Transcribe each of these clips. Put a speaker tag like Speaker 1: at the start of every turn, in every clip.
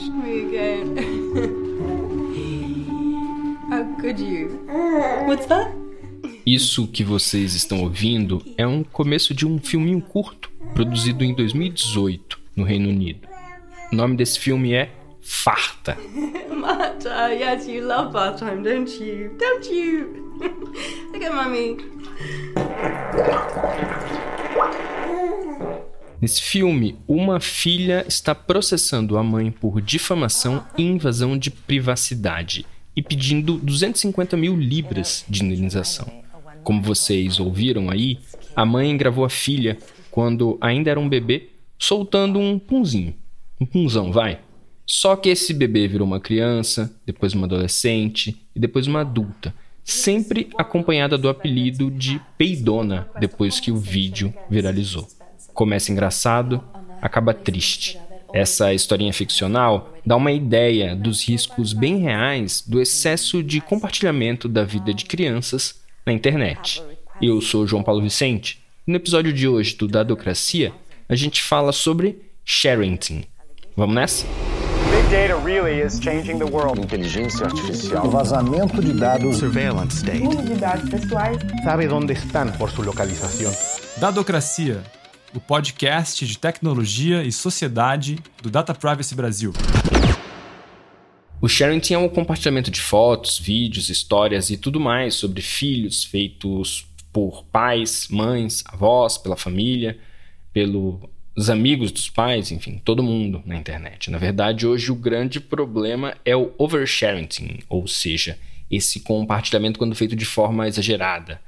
Speaker 1: touched me again. How could you? What's that?
Speaker 2: Isso que vocês estão ouvindo é um começo de um filminho curto, produzido em 2018, no Reino Unido. O nome desse filme é Farta.
Speaker 1: Marta, yes, you love bath time, don't you? Don't you? Look at mommy.
Speaker 2: Nesse filme, uma filha está processando a mãe por difamação e invasão de privacidade e pedindo 250 mil libras de indenização. Como vocês ouviram aí, a mãe gravou a filha quando ainda era um bebê, soltando um punzinho. Um punzão, vai. Só que esse bebê virou uma criança, depois uma adolescente e depois uma adulta, sempre acompanhada do apelido de Peidona depois que o vídeo viralizou. Começa engraçado, acaba triste. Essa historinha ficcional dá uma ideia dos riscos bem reais do excesso de compartilhamento da vida de crianças na internet. Eu sou João Paulo Vicente e no episódio de hoje do Dadocracia a gente fala sobre sharenting. Vamos nessa?
Speaker 3: Big data really is changing the world.
Speaker 4: Inteligência artificial.
Speaker 5: Vazamento de dados.
Speaker 6: Surveillance state.
Speaker 7: De dados pessoais.
Speaker 8: Sabe onde estão por sua localização.
Speaker 6: Dadocracia o podcast de tecnologia e sociedade do Data Privacy Brasil.
Speaker 2: O sharing é um compartilhamento de fotos, vídeos, histórias e tudo mais sobre filhos feitos por pais, mães, avós, pela família, pelos amigos dos pais, enfim, todo mundo na internet. Na verdade, hoje o grande problema é o oversharing, ou seja, esse compartilhamento quando feito de forma exagerada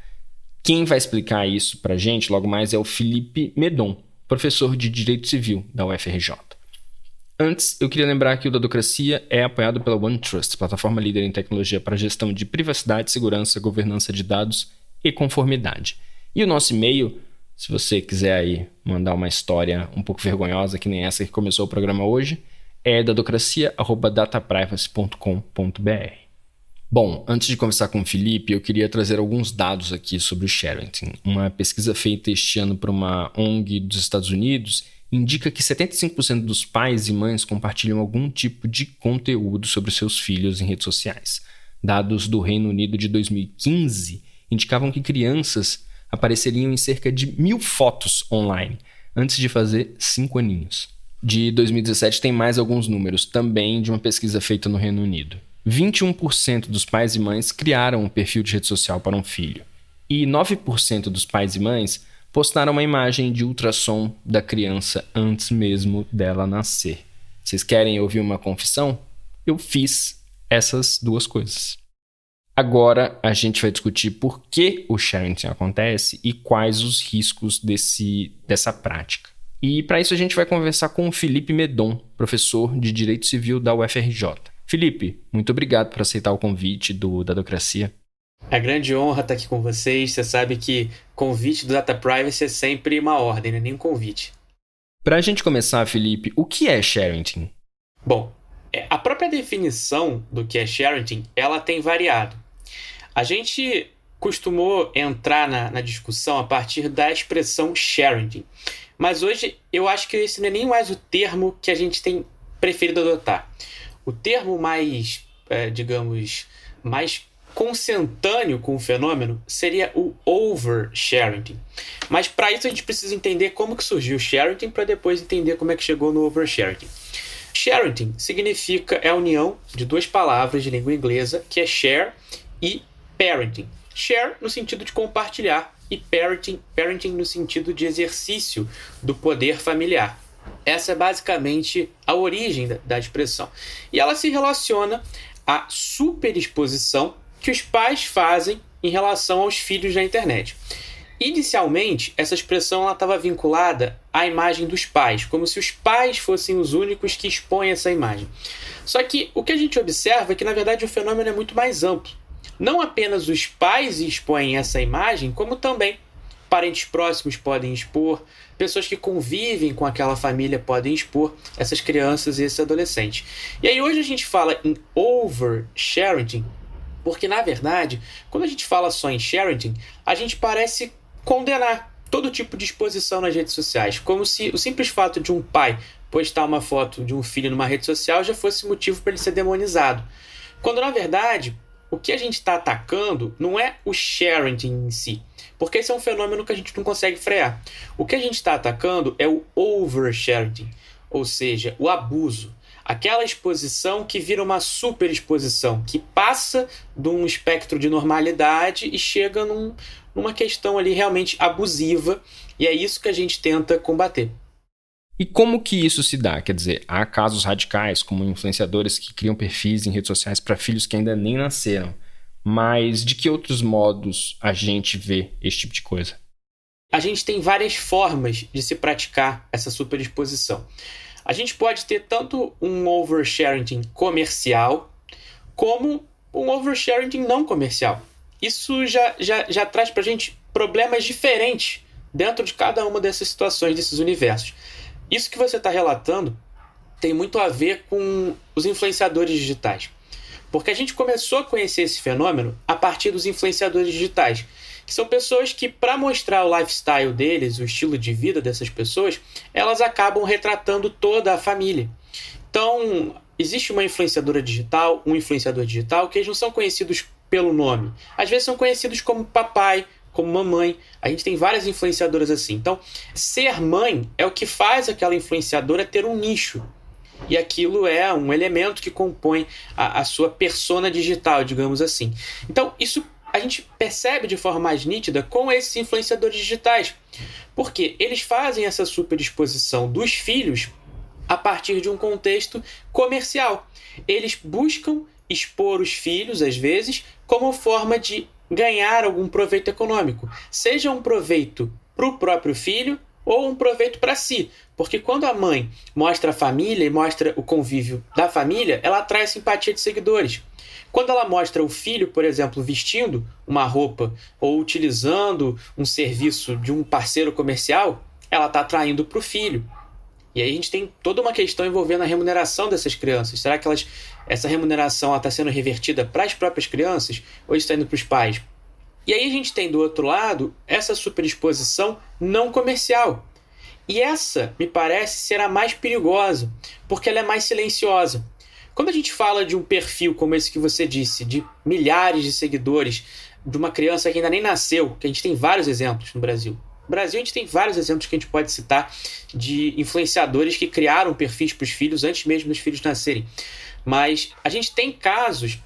Speaker 2: quem vai explicar isso para a gente logo mais é o Felipe Medon, professor de Direito Civil da UFRJ. Antes, eu queria lembrar que o Dadocracia é apoiado pela OneTrust, plataforma líder em tecnologia para gestão de privacidade, segurança, governança de dados e conformidade. E o nosso e-mail, se você quiser aí mandar uma história um pouco vergonhosa, que nem essa que começou o programa hoje, é dadocracia.dataprivacy.com.br. Bom, antes de conversar com o Felipe, eu queria trazer alguns dados aqui sobre o sharing. Uma pesquisa feita este ano por uma ONG dos Estados Unidos indica que 75% dos pais e mães compartilham algum tipo de conteúdo sobre seus filhos em redes sociais. Dados do Reino Unido de 2015 indicavam que crianças apareceriam em cerca de mil fotos online antes de fazer cinco aninhos. De 2017 tem mais alguns números, também de uma pesquisa feita no Reino Unido. 21% dos pais e mães criaram um perfil de rede social para um filho. E 9% dos pais e mães postaram uma imagem de ultrassom da criança antes mesmo dela nascer. Vocês querem ouvir uma confissão? Eu fiz essas duas coisas. Agora a gente vai discutir por que o sharing acontece e quais os riscos desse, dessa prática. E para isso a gente vai conversar com o Felipe Medon, professor de Direito Civil da UFRJ. Felipe, muito obrigado por aceitar o convite do Dadocracia.
Speaker 9: É grande honra estar aqui com vocês. Você sabe que convite do Data Privacy é sempre uma ordem, não é nem um convite.
Speaker 2: Para a gente começar, Felipe, o que é sharing?
Speaker 9: Bom, é, a própria definição do que é sharing, ela tem variado. A gente costumou entrar na, na discussão a partir da expressão sharing, mas hoje eu acho que esse não é nem mais o termo que a gente tem preferido adotar. O termo mais, é, digamos, mais consentâneo com o fenômeno seria o oversharing. Mas para isso a gente precisa entender como que surgiu o sharing para depois entender como é que chegou no oversharing. Sharing significa é a união de duas palavras de língua inglesa, que é share e parenting. Share no sentido de compartilhar e parenting, parenting no sentido de exercício do poder familiar. Essa é basicamente a origem da, expressão. E ela se relaciona à superexposição que os pais fazem em relação aos filhos na internet. Inicialmente, essa expressão estava vinculada à imagem dos pais, como se os pais fossem os únicos que expõem essa imagem. Só que o que a gente observa é que, na verdade, o fenômeno é muito mais amplo. Não apenas os pais expõem essa imagem, como também parentes próximos podem expor, pessoas que convivem com aquela família podem expor essas crianças e esses adolescentes. E aí hoje a gente fala em oversharing, porque na verdade, quando a gente fala só em sharing, a gente parece condenar todo tipo de exposição nas redes sociais, como se o simples fato de um pai postar uma foto de um filho numa rede social já fosse motivo para ele ser demonizado. Quando na verdade o que a gente está atacando não é o sharing em si, porque esse é um fenômeno que a gente não consegue frear. O que a gente está atacando é o oversharing, ou seja, o abuso. Aquela exposição que vira uma superexposição, que passa de um espectro de normalidade e chega num, numa questão ali realmente abusiva, e é isso que a gente tenta combater.
Speaker 2: E como que isso se dá? Quer dizer, há casos radicais, como influenciadores que criam perfis em redes sociais para filhos que ainda nem nasceram. Mas de que outros modos a gente vê esse tipo de coisa?
Speaker 9: A gente tem várias formas de se praticar essa superexposição. A gente pode ter tanto um oversharing comercial, como um oversharing não comercial. Isso já, já, já traz para a gente problemas diferentes dentro de cada uma dessas situações, desses universos. Isso que você está relatando tem muito a ver com os influenciadores digitais. Porque a gente começou a conhecer esse fenômeno a partir dos influenciadores digitais, que são pessoas que, para mostrar o lifestyle deles, o estilo de vida dessas pessoas, elas acabam retratando toda a família. Então, existe uma influenciadora digital, um influenciador digital, que eles não são conhecidos pelo nome. Às vezes são conhecidos como papai, como mamãe. A gente tem várias influenciadoras assim. Então, ser mãe é o que faz aquela influenciadora ter um nicho. E aquilo é um elemento que compõe a, a sua persona digital, digamos assim. Então, isso a gente percebe de forma mais nítida com esses influenciadores digitais. Porque eles fazem essa superexposição dos filhos a partir de um contexto comercial. Eles buscam expor os filhos, às vezes, como forma de ganhar algum proveito econômico, seja um proveito para o próprio filho ou um proveito para si. Porque quando a mãe mostra a família e mostra o convívio da família, ela atrai simpatia de seguidores. Quando ela mostra o filho, por exemplo, vestindo uma roupa ou utilizando um serviço de um parceiro comercial, ela está atraindo para o filho. E aí a gente tem toda uma questão envolvendo a remuneração dessas crianças. Será que elas, essa remuneração está sendo revertida para as próprias crianças ou está indo para os pais? E aí a gente tem do outro lado essa superexposição não comercial. E essa me parece ser a mais perigosa, porque ela é mais silenciosa. Quando a gente fala de um perfil como esse que você disse, de milhares de seguidores, de uma criança que ainda nem nasceu, que a gente tem vários exemplos no Brasil, Brasil, a gente tem vários exemplos que a gente pode citar de influenciadores que criaram perfis para os filhos antes mesmo dos filhos nascerem. Mas a gente tem casos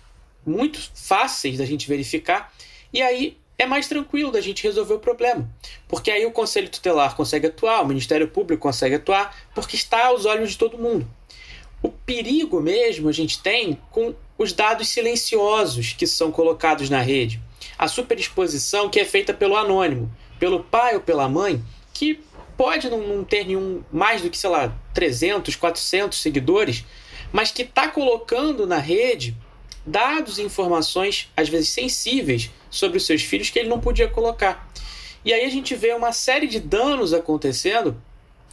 Speaker 9: muito fáceis da gente verificar e aí é mais tranquilo da gente resolver o problema. Porque aí o Conselho Tutelar consegue atuar, o Ministério Público consegue atuar, porque está aos olhos de todo mundo. O perigo mesmo a gente tem com os dados silenciosos que são colocados na rede. A superexposição que é feita pelo anônimo pelo pai ou pela mãe, que pode não, não ter nenhum mais do que, sei lá, 300, 400 seguidores, mas que está colocando na rede dados e informações, às vezes sensíveis, sobre os seus filhos que ele não podia colocar. E aí a gente vê uma série de danos acontecendo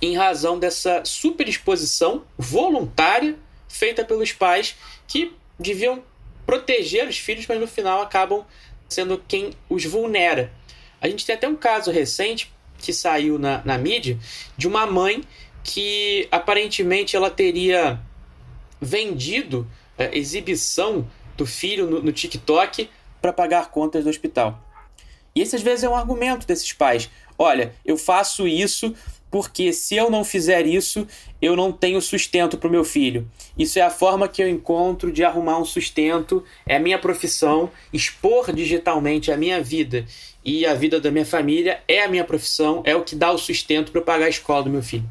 Speaker 9: em razão dessa superexposição voluntária feita pelos pais que deviam proteger os filhos, mas no final acabam sendo quem os vulnera. A gente tem até um caso recente que saiu na, na mídia de uma mãe que aparentemente ela teria vendido é, exibição do filho no, no TikTok para pagar contas do hospital. E esse às vezes é um argumento desses pais. Olha, eu faço isso porque se eu não fizer isso, eu não tenho sustento para o meu filho. Isso é a forma que eu encontro de arrumar um sustento, é a minha profissão, expor digitalmente a minha vida e a vida da minha família é a minha profissão, é o que dá o sustento para eu pagar a escola do meu filho.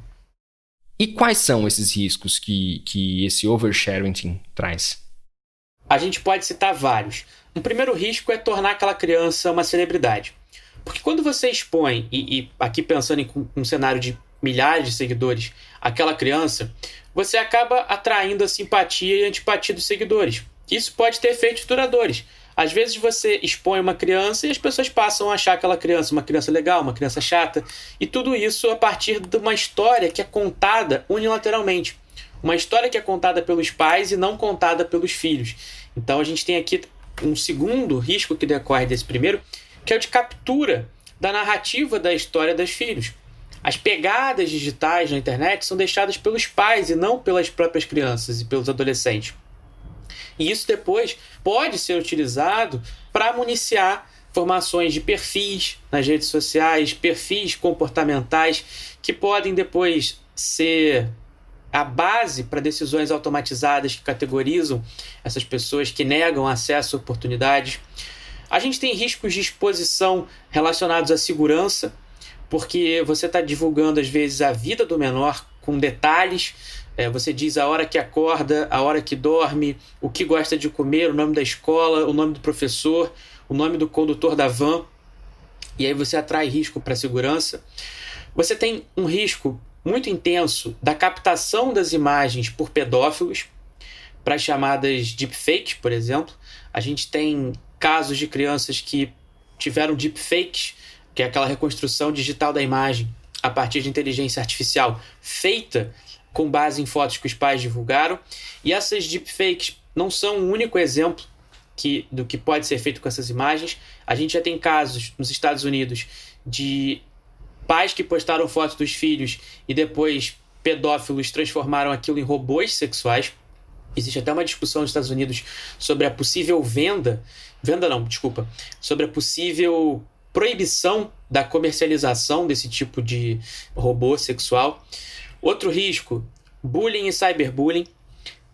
Speaker 2: E quais são esses riscos que, que esse oversharing traz?
Speaker 9: A gente pode citar vários. Um primeiro risco é tornar aquela criança uma celebridade. Porque quando você expõe, e, e aqui pensando em um cenário de milhares de seguidores, aquela criança, você acaba atraindo a simpatia e a antipatia dos seguidores. Isso pode ter efeitos duradouros. Às vezes você expõe uma criança e as pessoas passam a achar aquela criança uma criança legal, uma criança chata, e tudo isso a partir de uma história que é contada unilateralmente. Uma história que é contada pelos pais e não contada pelos filhos. Então a gente tem aqui um segundo risco que decorre desse primeiro, que é o de captura da narrativa da história dos filhos. as pegadas digitais na internet são deixadas pelos pais e não pelas próprias crianças e pelos adolescentes. E isso depois pode ser utilizado para municiar formações de perfis nas redes sociais, perfis comportamentais que podem depois ser a base para decisões automatizadas que categorizam essas pessoas que negam acesso a oportunidades. A gente tem riscos de exposição relacionados à segurança, porque você está divulgando às vezes a vida do menor com detalhes. É, você diz a hora que acorda, a hora que dorme, o que gosta de comer, o nome da escola, o nome do professor, o nome do condutor da van. E aí você atrai risco para a segurança. Você tem um risco muito intenso da captação das imagens por pedófilos para as chamadas deepfakes, por exemplo. A gente tem casos de crianças que tiveram deepfakes, que é aquela reconstrução digital da imagem a partir de inteligência artificial feita com base em fotos que os pais divulgaram. E essas deepfakes não são o um único exemplo que, do que pode ser feito com essas imagens. A gente já tem casos nos Estados Unidos de pais que postaram fotos dos filhos e depois pedófilos transformaram aquilo em robôs sexuais. Existe até uma discussão nos Estados Unidos sobre a possível venda, venda não, desculpa, sobre a possível proibição da comercialização desse tipo de robô sexual. Outro risco, bullying e cyberbullying.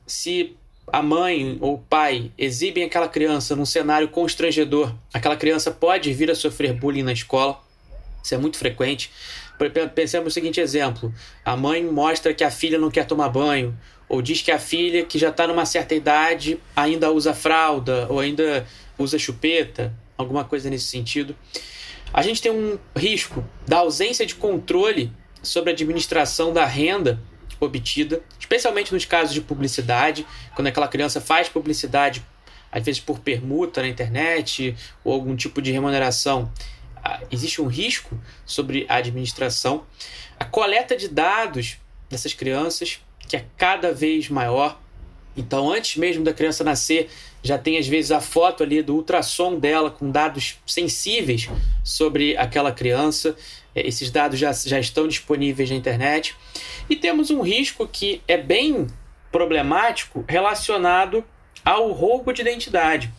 Speaker 9: Se a mãe ou o pai exibem aquela criança num cenário constrangedor, aquela criança pode vir a sofrer bullying na escola. Isso é muito frequente. Pensemos no seguinte exemplo: a mãe mostra que a filha não quer tomar banho, ou diz que a filha, que já está numa certa idade, ainda usa fralda, ou ainda usa chupeta, alguma coisa nesse sentido. A gente tem um risco da ausência de controle sobre a administração da renda obtida, especialmente nos casos de publicidade, quando aquela criança faz publicidade, às vezes por permuta na internet ou algum tipo de remuneração existe um risco sobre a administração. A coleta de dados dessas crianças, que é cada vez maior. Então, antes mesmo da criança nascer, já tem às vezes a foto ali do ultrassom dela com dados sensíveis sobre aquela criança. É, esses dados já, já estão disponíveis na internet. E temos um risco que é bem problemático relacionado ao roubo de identidade.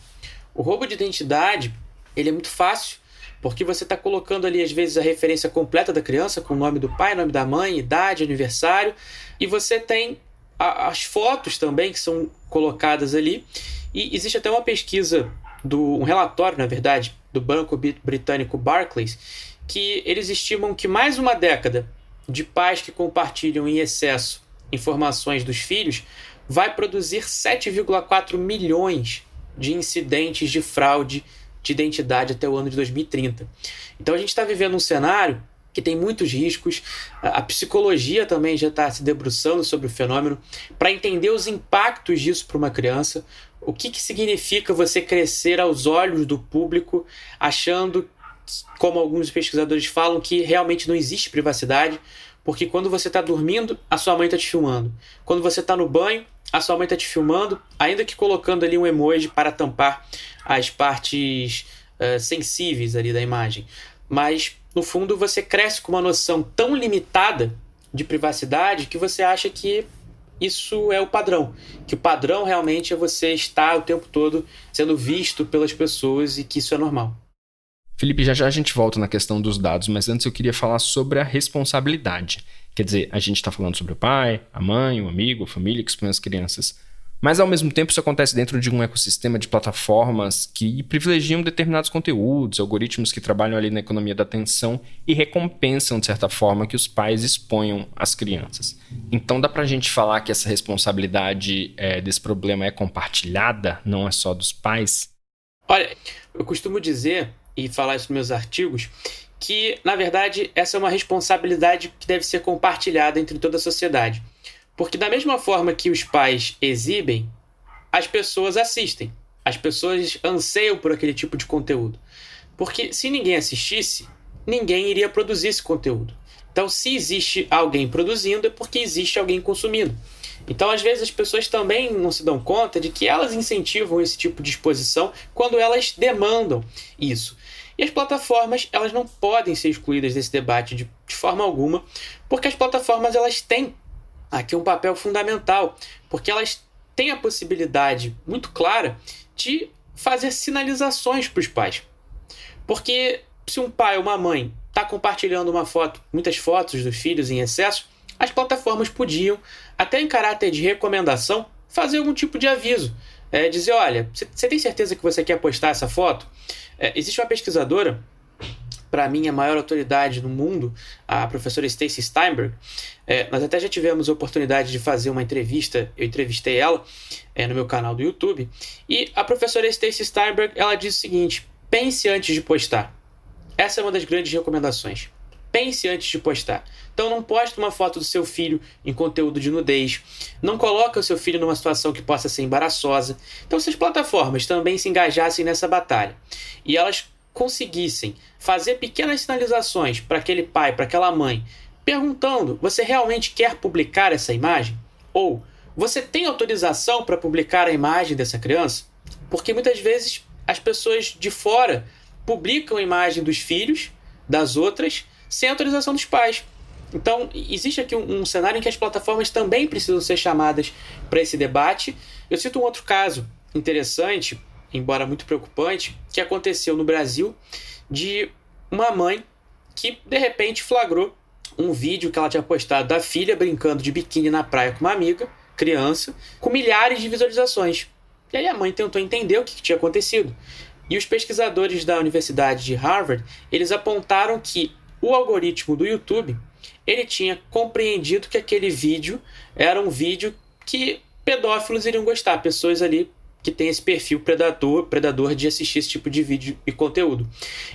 Speaker 9: O roubo de identidade ele é muito fácil porque você está colocando ali, às vezes, a referência completa da criança, com o nome do pai, nome da mãe, idade, aniversário, e você tem a, as fotos também que são colocadas ali. E existe até uma pesquisa, do, um relatório, na verdade, do banco britânico Barclays, que eles estimam que mais uma década de pais que compartilham em excesso informações dos filhos vai produzir 7,4 milhões de incidentes de fraude de identidade até o ano de 2030. Então a gente está vivendo um cenário que tem muitos riscos. A psicologia também já está se debruçando sobre o fenômeno para entender os impactos disso para uma criança. O que, que significa você crescer aos olhos do público achando, como alguns pesquisadores falam, que realmente não existe privacidade, porque quando você está dormindo, a sua mãe está te filmando. Quando você está no banho, a sua mãe está te filmando, ainda que colocando ali um emoji para tampar as partes uh, sensíveis ali da imagem. Mas, no fundo, você cresce com uma noção tão limitada de privacidade que você acha que isso é o padrão. Que o padrão realmente é você estar o tempo todo sendo visto pelas pessoas e que isso é normal.
Speaker 2: Felipe, já já a gente volta na questão dos dados, mas antes eu queria falar sobre a responsabilidade. Quer dizer, a gente está falando sobre o pai, a mãe, o amigo, a família que expõe as crianças. Mas ao mesmo tempo isso acontece dentro de um ecossistema de plataformas que privilegiam determinados conteúdos, algoritmos que trabalham ali na economia da atenção e recompensam de certa forma que os pais exponham as crianças. Então dá pra gente falar que essa responsabilidade é, desse problema é compartilhada, não é só dos pais?
Speaker 9: Olha, eu costumo dizer e falar isso nos meus artigos que, na verdade, essa é uma responsabilidade que deve ser compartilhada entre toda a sociedade. Porque, da mesma forma que os pais exibem, as pessoas assistem. As pessoas anseiam por aquele tipo de conteúdo. Porque se ninguém assistisse, ninguém iria produzir esse conteúdo. Então, se existe alguém produzindo, é porque existe alguém consumindo. Então, às vezes, as pessoas também não se dão conta de que elas incentivam esse tipo de exposição quando elas demandam isso. E as plataformas, elas não podem ser excluídas desse debate de, de forma alguma, porque as plataformas elas têm aqui um papel fundamental, porque elas têm a possibilidade muito clara de fazer sinalizações para os pais. Porque se um pai ou uma mãe está compartilhando uma foto, muitas fotos dos filhos em excesso, as plataformas podiam, até em caráter de recomendação, fazer algum tipo de aviso. É, dizer, olha, você tem certeza que você quer postar essa foto? É, existe uma pesquisadora, para mim a maior autoridade no mundo, a professora Stacy Steinberg. É, nós até já tivemos a oportunidade de fazer uma entrevista, eu entrevistei ela é, no meu canal do YouTube. E a professora Stacy Steinberg ela diz o seguinte: pense antes de postar. Essa é uma das grandes recomendações. Pense antes de postar. Então não poste uma foto do seu filho em conteúdo de nudez. Não coloque o seu filho numa situação que possa ser embaraçosa. Então se as plataformas também se engajassem nessa batalha e elas conseguissem fazer pequenas sinalizações para aquele pai, para aquela mãe, perguntando: você realmente quer publicar essa imagem? Ou você tem autorização para publicar a imagem dessa criança? Porque muitas vezes as pessoas de fora publicam a imagem dos filhos das outras sem autorização dos pais. Então, existe aqui um, um, cenário em que as plataformas também precisam ser chamadas para esse debate. Eu cito um outro caso interessante, embora muito preocupante, que aconteceu no Brasil de uma mãe que de repente flagrou um vídeo que ela tinha postado da filha brincando de biquíni na praia com uma amiga, criança, com milhares de visualizações. E aí a mãe tentou entender o que, tinha acontecido. E os pesquisadores da Universidade de Harvard, eles apontaram que o algoritmo do YouTube ele tinha compreendido que aquele vídeo era um vídeo que pedófilos iriam gostar, pessoas ali que têm esse perfil predador, predador de assistir esse tipo de vídeo e conteúdo.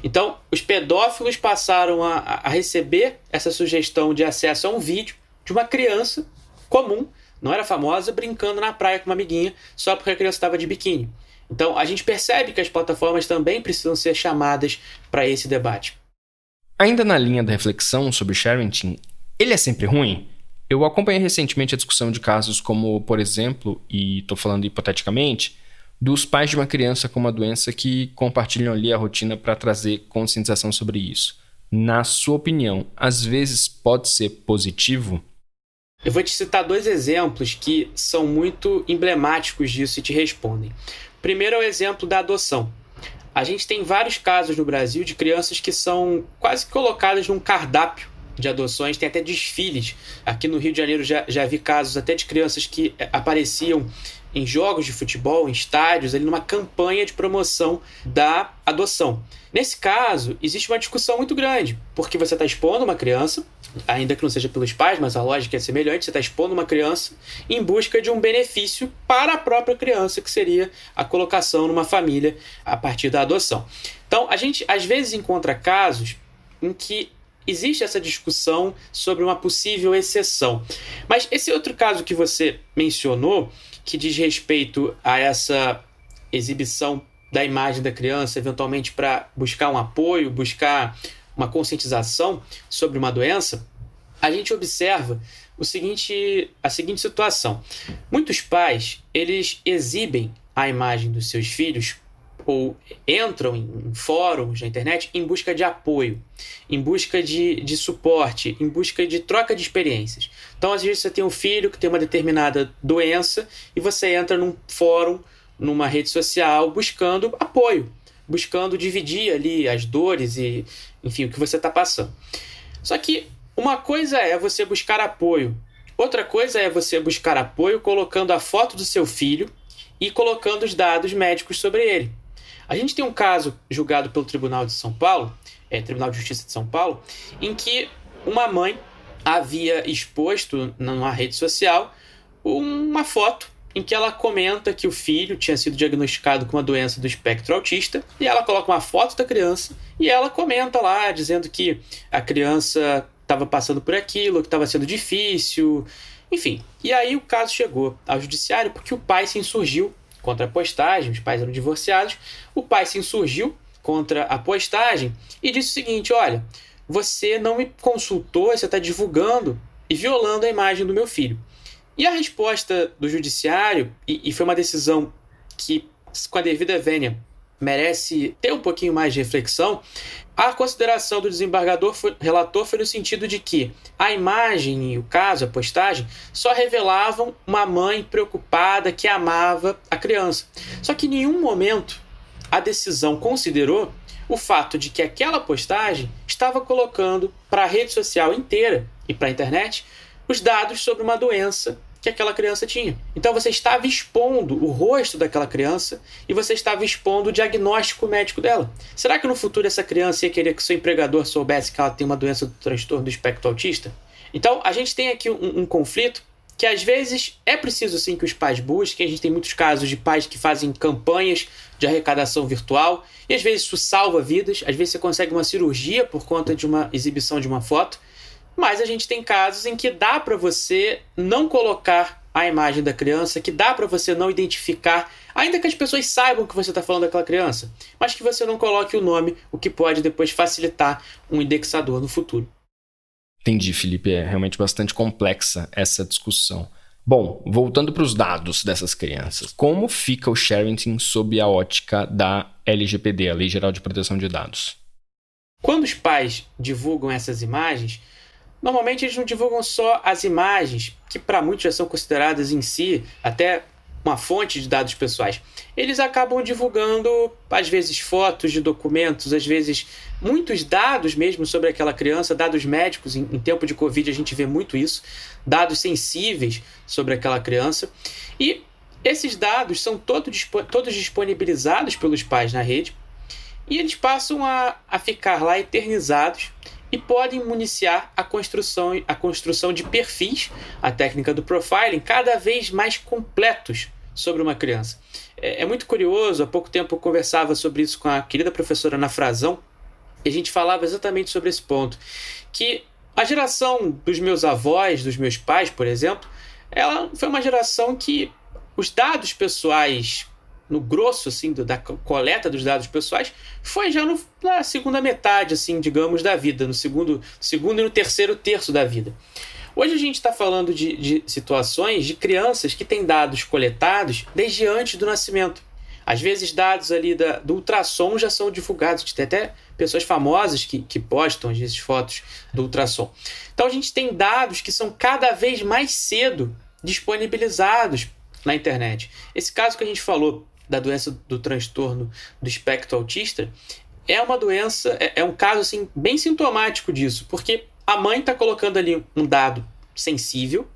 Speaker 9: Então, os pedófilos passaram a, a receber essa sugestão de acesso a um vídeo de uma criança comum, não era famosa, brincando na praia com uma amiguinha só porque a criança estava de biquíni. Então, a gente percebe que as plataformas também precisam ser chamadas para esse debate.
Speaker 2: Ainda na linha da reflexão sobre Sharenting, ele é sempre ruim? Eu acompanhei recentemente a discussão de casos como, por exemplo, e estou falando hipoteticamente, dos pais de uma criança com uma doença que compartilham ali a rotina para trazer conscientização sobre isso. Na sua opinião, às vezes pode ser positivo?
Speaker 9: Eu vou te citar dois exemplos que são muito emblemáticos disso e te respondem. Primeiro é o exemplo da adoção. A gente tem vários casos no Brasil de crianças que são quase colocadas num cardápio de adoções, tem até desfiles. Aqui no Rio de Janeiro já, já vi casos até de crianças que eh, apareciam em jogos de futebol, em estádios, ali numa campanha de promoção da adoção. Nesse caso, existe uma discussão muito grande, porque você está expondo uma criança ainda que não seja pelos pais, mas a lógica é semelhante, você está expondo uma criança em busca de um benefício para a própria criança, que seria a colocação numa família a partir da adoção. Então, a gente às vezes encontra casos em que existe essa discussão sobre uma possível exceção. Mas esse outro caso que você mencionou, que diz respeito a essa exibição da imagem da criança, eventualmente para buscar um apoio, buscar uma conscientização sobre uma doença, a gente observa o seguinte, a seguinte situação. Muitos pais, eles exibem a imagem dos seus filhos ou entram em fóruns na internet em busca de apoio, em busca de, de suporte, em busca de troca de experiências. Então, às vezes, você tem um filho que tem uma determinada doença e você entra num fórum, numa rede social, buscando apoio, buscando dividir ali as dores e, enfim, o que você está passando. Só que uma coisa é você buscar apoio, outra coisa é você buscar apoio colocando a foto do seu filho e colocando os dados médicos sobre ele. A gente tem um caso julgado pelo Tribunal de São Paulo, é, Tribunal de Justiça de São Paulo, em que uma mãe havia exposto numa rede social uma foto em que ela comenta que o filho tinha sido diagnosticado com uma doença do espectro autista e ela coloca uma foto da criança e ela comenta lá dizendo que a criança estava passando por aquilo, que estava sendo difícil, enfim. E aí o caso chegou ao judiciário porque o pai se insurgiu contra a postagem, os pais eram divorciados, o pai se insurgiu contra a postagem e disse o seguinte: olha, você não me consultou, você está divulgando e violando a imagem do meu filho. E a resposta do judiciário, e, e foi uma decisão que, com a devida vênia, merece ter um pouquinho mais de reflexão, a consideração do desembargador foi, relator foi no sentido de que a imagem e o caso, a postagem, só revelavam uma mãe preocupada que amava a criança. Só que em nenhum momento a decisão considerou o fato de que aquela postagem estava colocando para a rede social inteira e para a internet os dados sobre uma doença que aquela criança tinha. Então você estava expondo o rosto daquela criança e você estava expondo o diagnóstico médico dela. Será que no futuro essa criança ia querer que seu empregador soubesse que ela tem uma doença do transtorno do espectro autista? Então a gente tem aqui um, um conflito que às vezes é preciso sim que os pais busquem. A gente tem muitos casos de pais que fazem campanhas de arrecadação virtual e às vezes isso salva vidas. Às vezes você consegue uma cirurgia por conta de uma exibição de uma foto. Mas a gente tem casos em que dá para você não colocar a imagem da criança, que dá para você não identificar, ainda que as pessoas saibam que você está falando daquela criança, mas que você não coloque o nome, o que pode depois facilitar um indexador no futuro.
Speaker 2: Entendi, Felipe. É realmente bastante complexa essa discussão. Bom, voltando para os dados dessas crianças, como fica o sharing sob a ótica da LGPD, a Lei Geral de Proteção de Dados?
Speaker 9: Quando os pais divulgam essas imagens, Normalmente eles não divulgam só as imagens, que para muitos já são consideradas em si até uma fonte de dados pessoais. Eles acabam divulgando, às vezes, fotos de documentos, às vezes, muitos dados mesmo sobre aquela criança, dados médicos. Em, em tempo de Covid, a gente vê muito isso, dados sensíveis sobre aquela criança. E esses dados são todos, todos disponibilizados pelos pais na rede e eles passam a, a ficar lá eternizados e podem municiar a construção, a construção de perfis, a técnica do profiling, cada vez mais completos sobre uma criança. É, é muito curioso, há pouco tempo eu conversava sobre isso com a querida professora Ana Frazão, e a gente falava exatamente sobre esse ponto, que a geração dos meus avós, dos meus pais, por exemplo, ela foi uma geração que os dados pessoais no grosso assim do, da coleta dos dados pessoais foi já no, na segunda metade assim digamos da vida no segundo segundo e no terceiro terço da vida. Hoje a gente está falando de, de situações de crianças que têm dados coletados desde antes do nascimento. Às vezes dados ali da, do ultrassom já são divulgados tem até pessoas famosas que, que postam às vezes fotos do ultrassom. Então a gente tem dados que são cada vez mais cedo disponibilizados na internet. Esse caso que a gente falou da doença do transtorno do espectro autista é uma doença, é, é um caso assim bem sintomático disso, porque a mãe está colocando ali um dado sensível,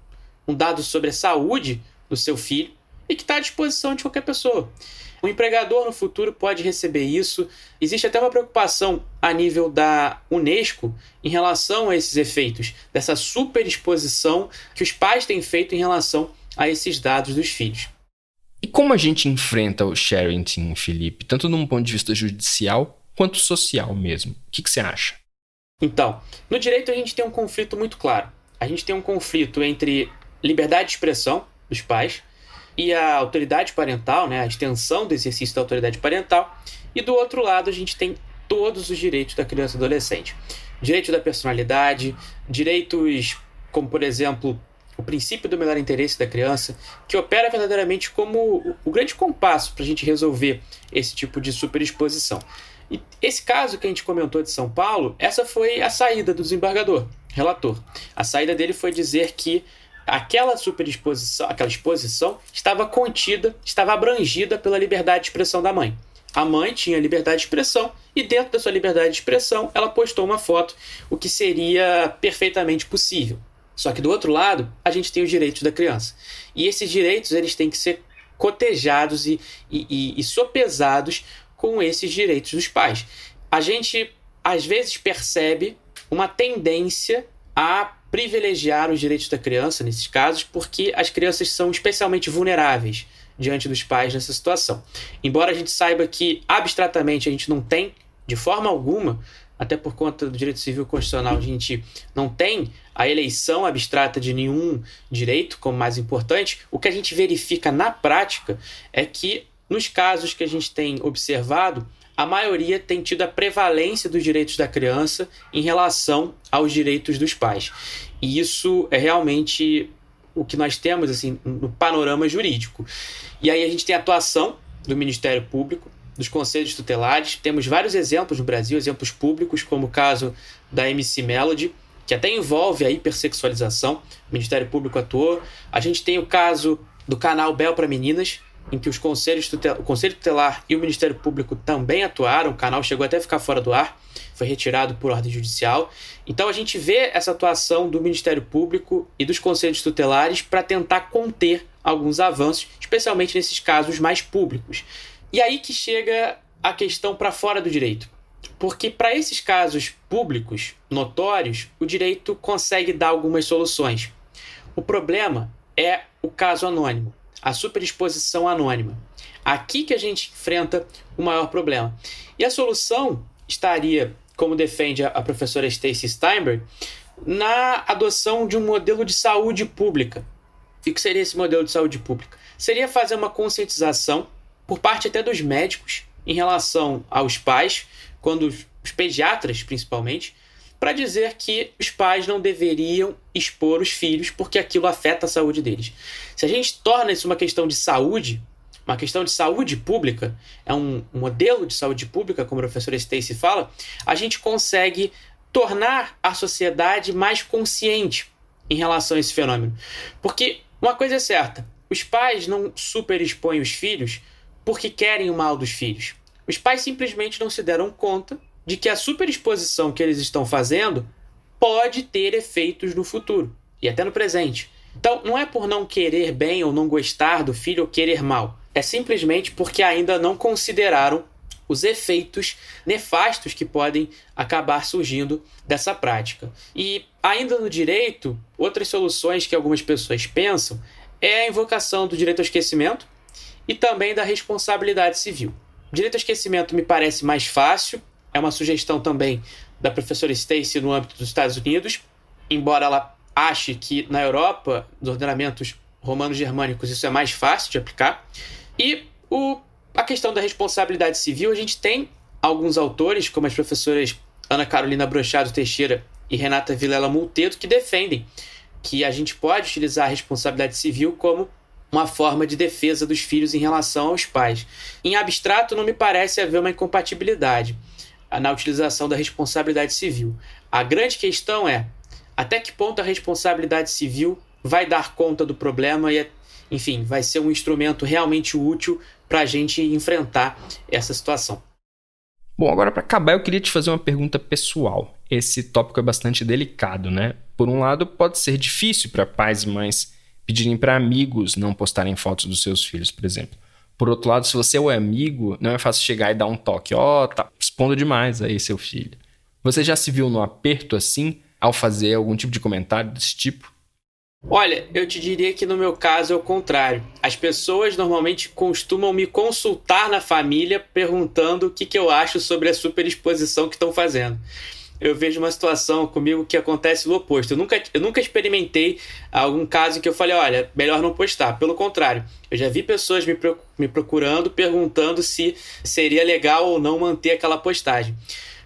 Speaker 9: um dado sobre a saúde do seu filho e que está à disposição de qualquer pessoa. O empregador no futuro pode receber isso. Existe até uma preocupação a nível da Unesco em relação a esses efeitos, dessa superexposição que os pais têm feito em relação a esses dados dos filhos.
Speaker 2: Como a gente enfrenta o sharing, Felipe, tanto num ponto de vista judicial quanto social mesmo? O que, que você acha?
Speaker 9: Então, no direito a gente tem um conflito muito claro. A gente tem um conflito entre liberdade de expressão dos pais e a autoridade parental, né, a extensão do exercício da autoridade parental, e do outro lado a gente tem todos os direitos da criança e adolescente. Direito da personalidade, direitos como, por exemplo, o princípio do melhor interesse da criança, que opera verdadeiramente como o grande compasso para a gente resolver esse tipo de superexposição. E esse caso que a gente comentou de São Paulo, essa foi a saída do desembargador, relator. A saída dele foi dizer que aquela superexposição, aquela exposição estava contida, estava abrangida pela liberdade de expressão da mãe. A mãe tinha liberdade de expressão e dentro da sua liberdade de expressão, ela postou uma foto, o que seria perfeitamente possível. Só que do outro lado, a gente tem os direitos da criança. E esses direitos eles têm que ser cotejados e, e, e, e sopesados com esses direitos dos pais. A gente às vezes percebe uma tendência a privilegiar os direitos da criança nesses casos, porque as crianças são especialmente vulneráveis diante dos pais nessa situação. Embora a gente saiba que abstratamente a gente não tem, de forma alguma, até por conta do direito civil constitucional, a gente não tem a eleição abstrata de nenhum direito como mais importante. O que a gente verifica na prática é que, nos casos que a gente tem observado, a maioria tem tido a prevalência dos direitos da criança em relação aos direitos dos pais. E isso é realmente o que nós temos assim no panorama jurídico. E aí a gente tem a atuação do Ministério Público, dos conselhos tutelares. Temos vários exemplos no Brasil, exemplos públicos, como o caso da MC Melody, que até envolve a hipersexualização. O Ministério Público atuou. A gente tem o caso do canal Bel para Meninas, em que os conselhos tutel... o Conselho Tutelar e o Ministério Público também atuaram. O canal chegou até a ficar fora do ar, foi retirado por ordem judicial. Então a gente vê essa atuação do Ministério Público e dos conselhos tutelares para tentar conter alguns avanços, especialmente nesses casos mais públicos. E aí que chega a questão para fora do direito. Porque para esses casos públicos, notórios, o direito consegue dar algumas soluções. O problema é o caso anônimo, a superexposição anônima. Aqui que a gente enfrenta o maior problema. E a solução estaria, como defende a professora Stacy Steinberg, na adoção de um modelo de saúde pública. E o que seria esse modelo de saúde pública? Seria fazer uma conscientização por parte até dos médicos em relação aos pais, quando os pediatras principalmente, para dizer que os pais não deveriam expor os filhos porque aquilo afeta a saúde deles. Se a gente torna isso uma questão de saúde, uma questão de saúde pública, é um modelo de saúde pública, como a professora Stacy fala, a gente consegue tornar a sociedade mais consciente em relação a esse fenômeno. Porque uma coisa é certa, os pais não superexpõem os filhos porque querem o mal dos filhos. Os pais simplesmente não se deram conta de que a superexposição que eles estão fazendo pode ter efeitos no futuro e até no presente. Então, não é por não querer bem ou não gostar do filho ou querer mal. É simplesmente porque ainda não consideraram os efeitos nefastos que podem acabar surgindo dessa prática. E ainda no direito, outras soluções que algumas pessoas pensam é a invocação do direito ao esquecimento, e também da responsabilidade civil. Direito ao esquecimento me parece mais fácil, é uma sugestão também da professora Stacy no âmbito dos Estados Unidos, embora ela ache que na Europa, nos ordenamentos romanos germânicos, isso é mais fácil de aplicar. E o, a questão da responsabilidade civil, a gente tem alguns autores, como as professoras Ana Carolina Brochado Teixeira e Renata Vilela Multedo, que defendem que a gente pode utilizar a responsabilidade civil como uma forma de defesa dos filhos em relação aos pais. Em abstrato, não me parece haver uma incompatibilidade na utilização da responsabilidade civil. A grande questão é até que ponto a responsabilidade civil vai dar conta do problema e, enfim, vai ser um instrumento realmente útil para a gente enfrentar essa situação.
Speaker 2: Bom, agora para acabar, eu queria te fazer uma pergunta pessoal. Esse tópico é bastante delicado, né? Por um lado, pode ser difícil para pais e mães pedirem para amigos não postarem fotos dos seus filhos, por exemplo. Por outro lado, se você é o amigo, não é fácil chegar e dar um toque. Ó, oh, tá expondo demais aí seu filho. Você já se viu no aperto assim ao fazer algum tipo de comentário desse tipo?
Speaker 9: Olha, eu te diria que no meu caso é o contrário. As pessoas normalmente costumam me consultar na família perguntando o que, que eu acho sobre a superexposição que estão fazendo eu vejo uma situação comigo que acontece o oposto. Eu nunca, eu nunca experimentei algum caso que eu falei, olha, melhor não postar. Pelo contrário, eu já vi pessoas me, me procurando, perguntando se seria legal ou não manter aquela postagem.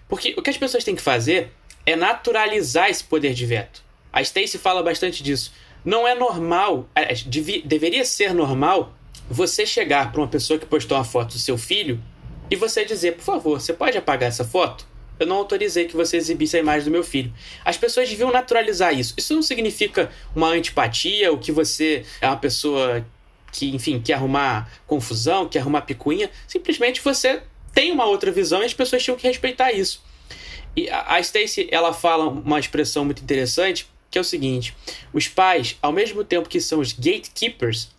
Speaker 9: Porque o que as pessoas têm que fazer é naturalizar esse poder de veto. A Stacy fala bastante disso. Não é normal, é, dev, deveria ser normal você chegar para uma pessoa que postou uma foto do seu filho e você dizer, por favor, você pode apagar essa foto? Eu não autorizei que você exibisse a imagem do meu filho. As pessoas deviam naturalizar isso. Isso não significa uma antipatia, ou que você é uma pessoa que, enfim, quer arrumar confusão, quer arrumar picuinha. Simplesmente você tem uma outra visão e as pessoas tinham que respeitar isso. E a Stacy, ela fala uma expressão muito interessante, que é o seguinte: os pais, ao mesmo tempo que são os gatekeepers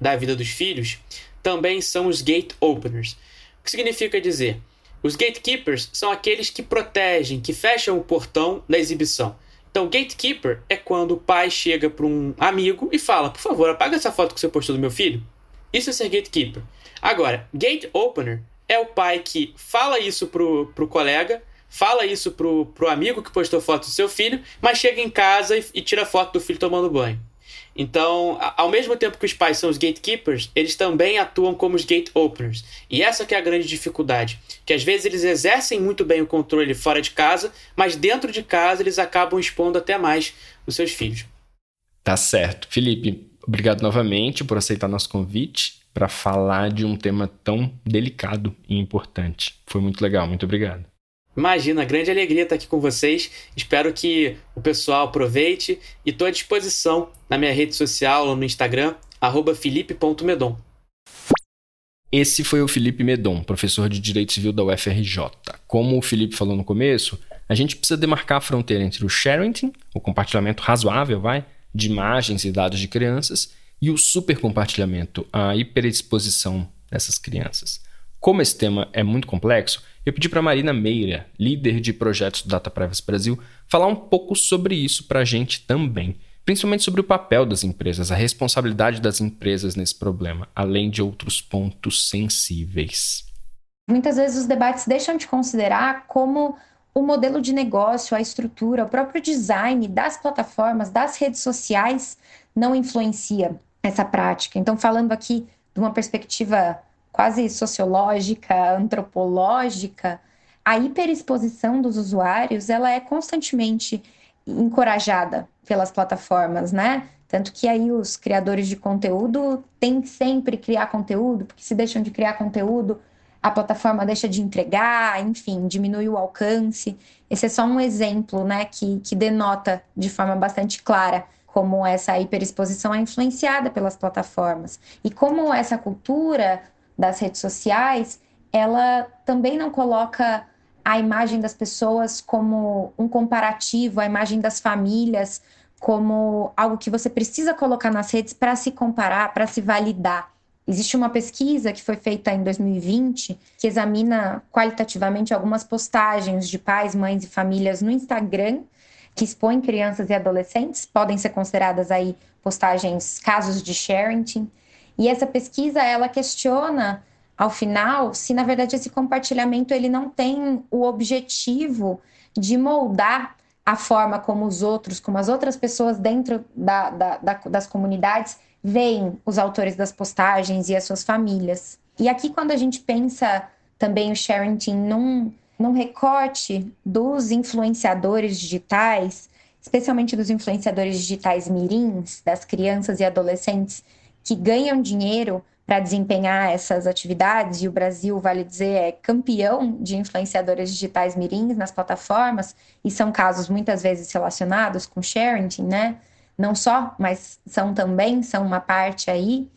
Speaker 9: da vida dos filhos, também são os gate openers. O que significa dizer? Os gatekeepers são aqueles que protegem, que fecham o portão da exibição. Então, gatekeeper é quando o pai chega para um amigo e fala: por favor, apaga essa foto que você postou do meu filho. Isso é ser gatekeeper. Agora, gate opener é o pai que fala isso pro, pro colega, fala isso pro, pro amigo que postou foto do seu filho, mas chega em casa e, e tira foto do filho tomando banho. Então, ao mesmo tempo que os pais são os gatekeepers, eles também atuam como os gate openers. E essa que é a grande dificuldade, que às vezes eles exercem muito bem o controle fora de casa, mas dentro de casa eles acabam expondo até mais os seus filhos.
Speaker 2: Tá certo. Felipe, obrigado novamente por aceitar nosso convite. para falar de um tema tão delicado e importante. Foi muito legal, muito obrigado.
Speaker 9: Imagina, grande alegria estar aqui com vocês. Espero que o pessoal aproveite e estou à disposição na minha rede social ou no Instagram, felipe.medon.
Speaker 2: Esse foi o Felipe Medon, professor de Direito Civil da UFRJ. Como o Felipe falou no começo, a gente precisa demarcar a fronteira entre o sharing, o compartilhamento razoável, vai, de imagens e dados de crianças, e o supercompartilhamento, a hiperexposição dessas crianças. Como esse tema é muito complexo, eu pedi para Marina Meira, líder de projetos do Data Privacy Brasil, falar um pouco sobre isso para a gente também principalmente sobre o papel das empresas, a responsabilidade das empresas nesse problema, além de outros pontos sensíveis.
Speaker 4: Muitas vezes os debates deixam de considerar como o modelo de negócio, a estrutura, o próprio design das plataformas, das redes sociais não influencia essa prática. Então, falando aqui de uma perspectiva quase sociológica, antropológica, a hiperexposição dos usuários ela é constantemente encorajada pelas plataformas, né? Tanto que aí os criadores de conteúdo têm que sempre criar conteúdo, porque se deixam de criar conteúdo, a plataforma deixa de entregar, enfim, diminui o alcance. Esse é só um exemplo, né, que, que denota de forma bastante clara como essa hiperexposição é influenciada pelas plataformas. E como essa cultura das redes sociais, ela também não coloca a imagem das pessoas como um comparativo, a imagem das famílias como algo que você precisa colocar nas redes para se comparar, para se validar. Existe uma pesquisa que foi feita em 2020 que examina qualitativamente algumas postagens de pais, mães e famílias no Instagram que expõem crianças e adolescentes, podem ser consideradas aí postagens casos de sharing. E essa pesquisa ela questiona ao final, se na verdade esse compartilhamento ele não tem o objetivo de moldar a forma como os outros, como as outras pessoas dentro da, da, da, das comunidades veem os autores das postagens e as suas famílias. E aqui, quando a gente pensa também o sharing num, num recorte dos influenciadores digitais, especialmente dos influenciadores digitais mirins, das crianças e adolescentes que ganham dinheiro para desempenhar essas atividades, e o Brasil, vale dizer, é campeão de influenciadores digitais mirins nas plataformas, e são casos muitas vezes relacionados com sharing, né? Não só, mas são também, são uma parte aí.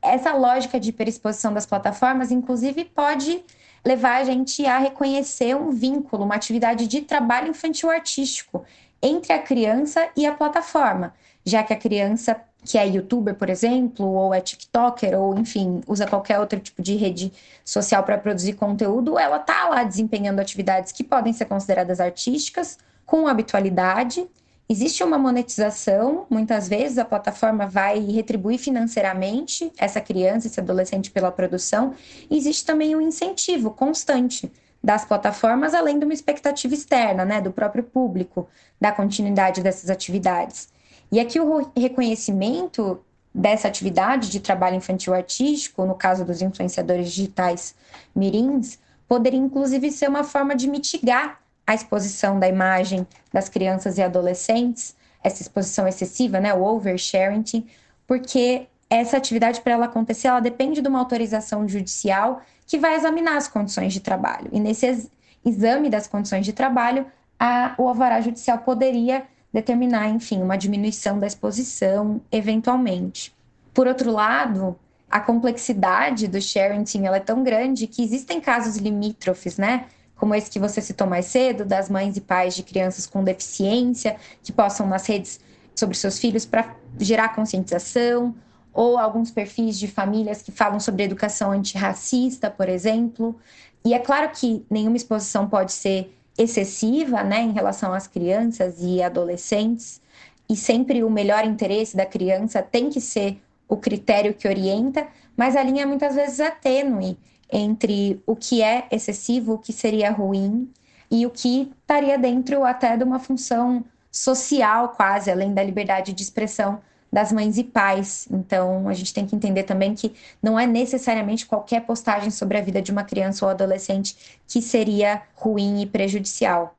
Speaker 4: Essa lógica de hiperexposição das plataformas, inclusive, pode levar a gente a reconhecer um vínculo, uma atividade de trabalho infantil artístico entre a criança e a plataforma, já que a criança que é youtuber, por exemplo, ou é TikToker, ou enfim, usa qualquer outro tipo de rede social para produzir conteúdo, ela tá lá desempenhando atividades que podem ser consideradas artísticas com habitualidade. Existe uma monetização, muitas vezes a plataforma vai retribuir financeiramente essa criança, esse adolescente pela produção. E existe também um incentivo constante das plataformas, além de uma expectativa externa, né, do próprio público, da continuidade dessas atividades. E aqui o reconhecimento dessa atividade de trabalho infantil artístico, no caso dos influenciadores digitais mirins, poderia inclusive ser uma forma de mitigar a exposição da imagem das crianças e adolescentes, essa exposição excessiva, né, o oversharing, porque essa atividade para ela acontecer, ela depende de uma autorização judicial que vai examinar as condições de trabalho. E nesse exame das condições de trabalho, a, o alvará judicial poderia determinar, enfim, uma diminuição da exposição, eventualmente. Por outro lado, a complexidade do sharing ela é tão grande que existem casos limítrofes, né? Como esse que você citou mais cedo, das mães e pais de crianças com deficiência que possam nas redes sobre seus filhos para gerar conscientização, ou alguns perfis de famílias que falam sobre educação antirracista, por exemplo. E é claro que nenhuma exposição pode ser excessiva, né, em relação às crianças e adolescentes, e sempre o melhor interesse da criança tem que ser o critério que orienta, mas a linha muitas vezes é tênue entre o que é excessivo, o que seria ruim e o que estaria dentro até de uma função social, quase, além da liberdade de expressão das mães e pais. Então, a gente tem que entender também que não é necessariamente qualquer postagem sobre a vida de uma criança ou adolescente que seria ruim e prejudicial.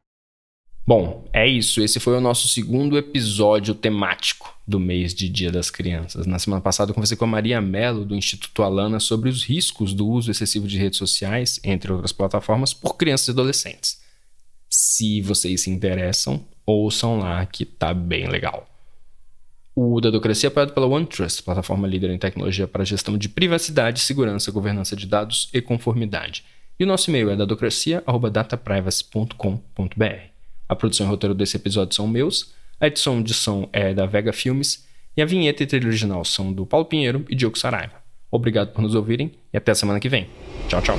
Speaker 2: Bom, é isso. Esse foi o nosso segundo episódio temático do mês de Dia das Crianças. Na semana passada eu conversei com a Maria Mello, do Instituto Alana, sobre os riscos do uso excessivo de redes sociais, entre outras plataformas, por crianças e adolescentes. Se vocês se interessam, ouçam lá que tá bem legal. O Dadocracia é apoiado pela OneTrust, plataforma líder em tecnologia para gestão de privacidade, segurança, governança de dados e conformidade. E o nosso e-mail é dadocracia.dataprivacy.com.br. A produção e roteiro desse episódio são meus, a edição de som é da Vega Filmes e a vinheta e trilha original são do Paulo Pinheiro e Diogo Saraiva. Obrigado por nos ouvirem e até a semana que vem. Tchau, tchau.